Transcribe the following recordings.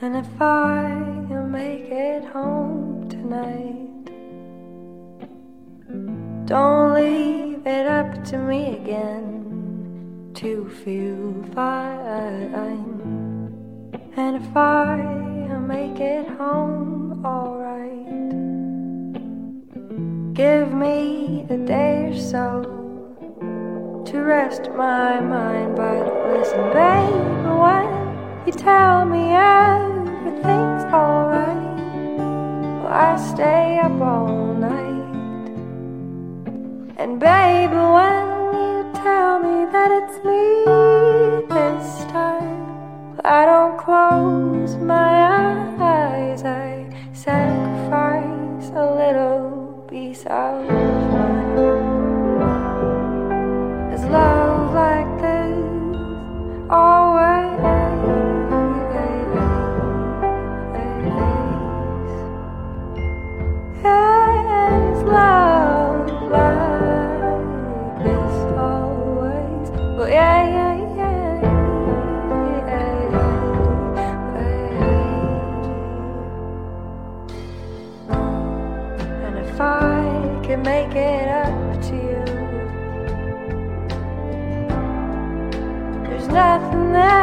And if I make it home tonight, don't leave it up to me again to feel fine. And if I make it home alright, give me a day or so to rest my mind. But listen, baby, when you tell me everything's alright, well, I stay up all night. And baby, when you tell me that it's me if I can make it up to you, there's nothing that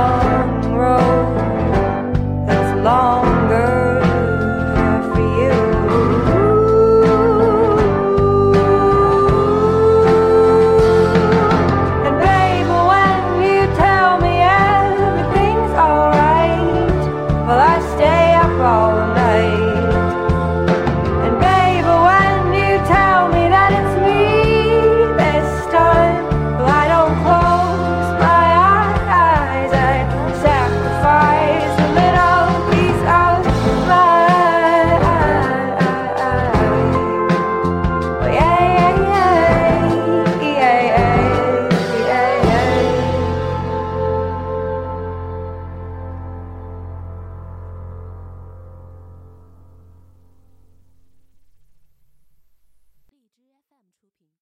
Oh.